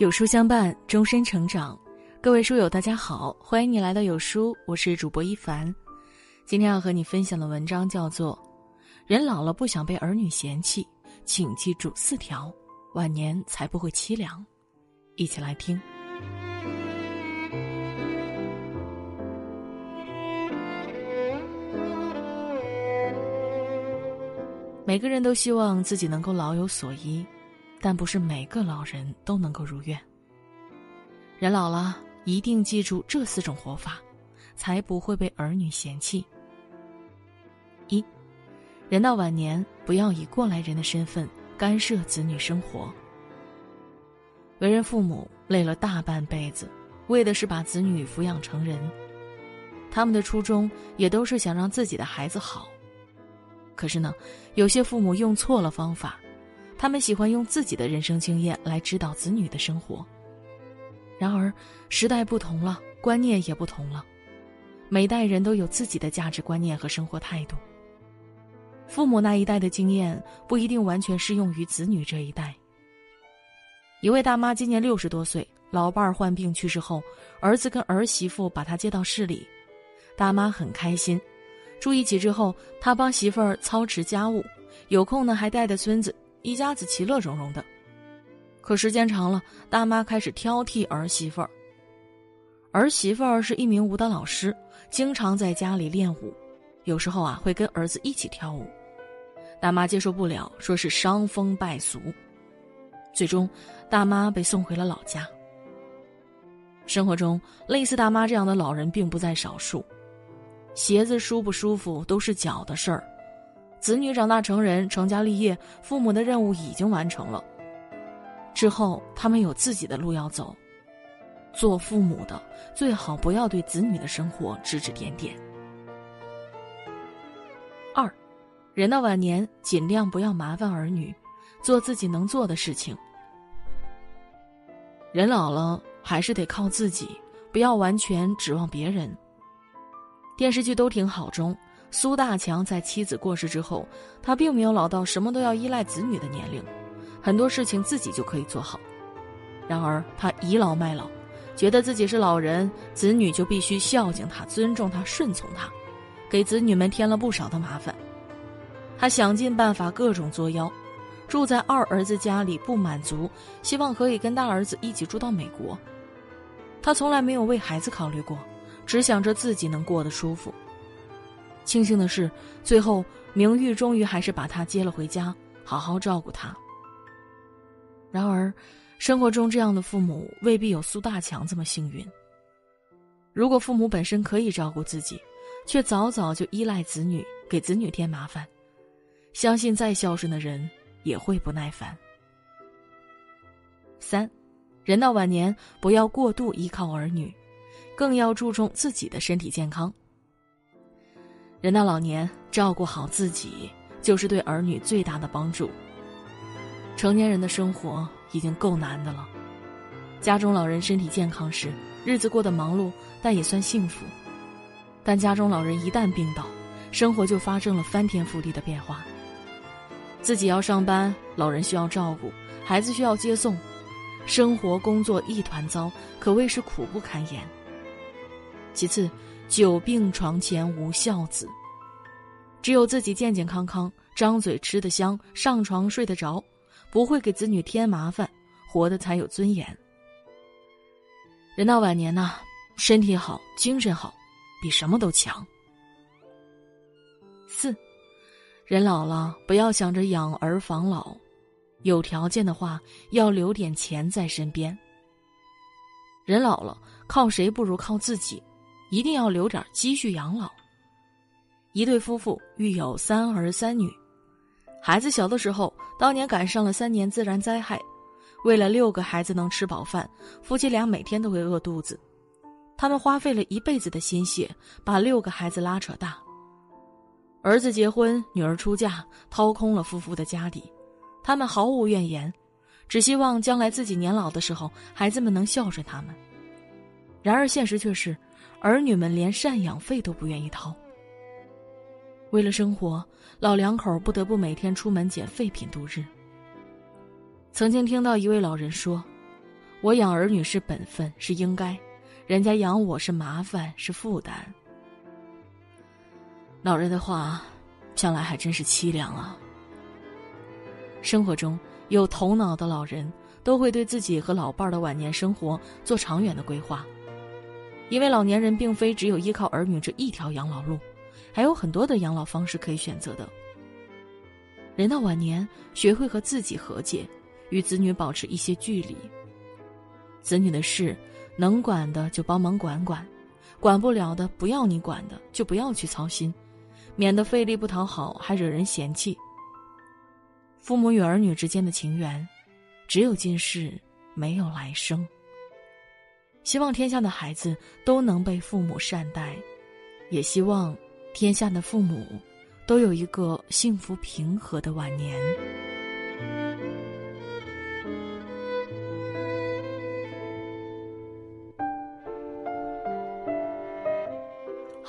有书相伴，终身成长。各位书友，大家好，欢迎你来到有书，我是主播一凡。今天要和你分享的文章叫做《人老了不想被儿女嫌弃，请记住四条，晚年才不会凄凉》。一起来听。每个人都希望自己能够老有所依，但不是每个老人都能够如愿。人老了，一定记住这四种活法，才不会被儿女嫌弃。一，人到晚年，不要以过来人的身份干涉子女生活。为人父母累了大半辈子，为的是把子女抚养成人，他们的初衷也都是想让自己的孩子好。可是呢，有些父母用错了方法，他们喜欢用自己的人生经验来指导子女的生活。然而，时代不同了，观念也不同了，每代人都有自己的价值观念和生活态度。父母那一代的经验不一定完全适用于子女这一代。一位大妈今年六十多岁，老伴儿患病去世后，儿子跟儿媳妇把她接到市里，大妈很开心。住一起之后，她帮媳妇儿操持家务，有空呢还带着孙子，一家子其乐融融的。可时间长了，大妈开始挑剔儿媳妇儿。儿媳妇儿是一名舞蹈老师，经常在家里练舞，有时候啊会跟儿子一起跳舞。大妈接受不了，说是伤风败俗。最终，大妈被送回了老家。生活中，类似大妈这样的老人并不在少数。鞋子舒不舒服都是脚的事儿，子女长大成人、成家立业，父母的任务已经完成了。之后他们有自己的路要走，做父母的最好不要对子女的生活指指点点。二，人到晚年尽量不要麻烦儿女，做自己能做的事情。人老了还是得靠自己，不要完全指望别人。电视剧都挺好中，苏大强在妻子过世之后，他并没有老到什么都要依赖子女的年龄，很多事情自己就可以做好。然而他倚老卖老，觉得自己是老人，子女就必须孝敬他、尊重他、顺从他，给子女们添了不少的麻烦。他想尽办法各种作妖，住在二儿子家里不满足，希望可以跟大儿子一起住到美国。他从来没有为孩子考虑过。只想着自己能过得舒服。庆幸的是，最后明玉终于还是把他接了回家，好好照顾他。然而，生活中这样的父母未必有苏大强这么幸运。如果父母本身可以照顾自己，却早早就依赖子女，给子女添麻烦，相信再孝顺的人也会不耐烦。三，人到晚年不要过度依靠儿女。更要注重自己的身体健康。人到老年，照顾好自己就是对儿女最大的帮助。成年人的生活已经够难的了，家中老人身体健康时，日子过得忙碌，但也算幸福。但家中老人一旦病倒，生活就发生了翻天覆地的变化。自己要上班，老人需要照顾，孩子需要接送，生活工作一团糟，可谓是苦不堪言。其次，久病床前无孝子。只有自己健健康康，张嘴吃得香，上床睡得着，不会给子女添麻烦，活得才有尊严。人到晚年呐，身体好，精神好，比什么都强。四，人老了不要想着养儿防老，有条件的话要留点钱在身边。人老了，靠谁不如靠自己。一定要留点积蓄养老。一对夫妇育有三儿三女，孩子小的时候，当年赶上了三年自然灾害，为了六个孩子能吃饱饭，夫妻俩每天都会饿肚子。他们花费了一辈子的心血，把六个孩子拉扯大。儿子结婚，女儿出嫁，掏空了夫妇的家底，他们毫无怨言，只希望将来自己年老的时候，孩子们能孝顺他们。然而现实却是。儿女们连赡养费都不愿意掏。为了生活，老两口不得不每天出门捡废品度日。曾经听到一位老人说：“我养儿女是本分，是应该，人家养我是麻烦，是负担。老人的话，想来还真是凄凉啊。生活中有头脑的老人，都会对自己和老伴儿的晚年生活做长远的规划，因为老年人并非只有依靠儿女这一条养老路，还有很多的养老方式可以选择的。人到晚年，学会和自己和解，与子女保持一些距离。子女的事，能管的就帮忙管管，管不了的不要你管的就不要去操心，免得费力不讨好，还惹人嫌弃。父母与儿女之间的情缘，只有今世，没有来生。希望天下的孩子都能被父母善待，也希望天下的父母都有一个幸福平和的晚年。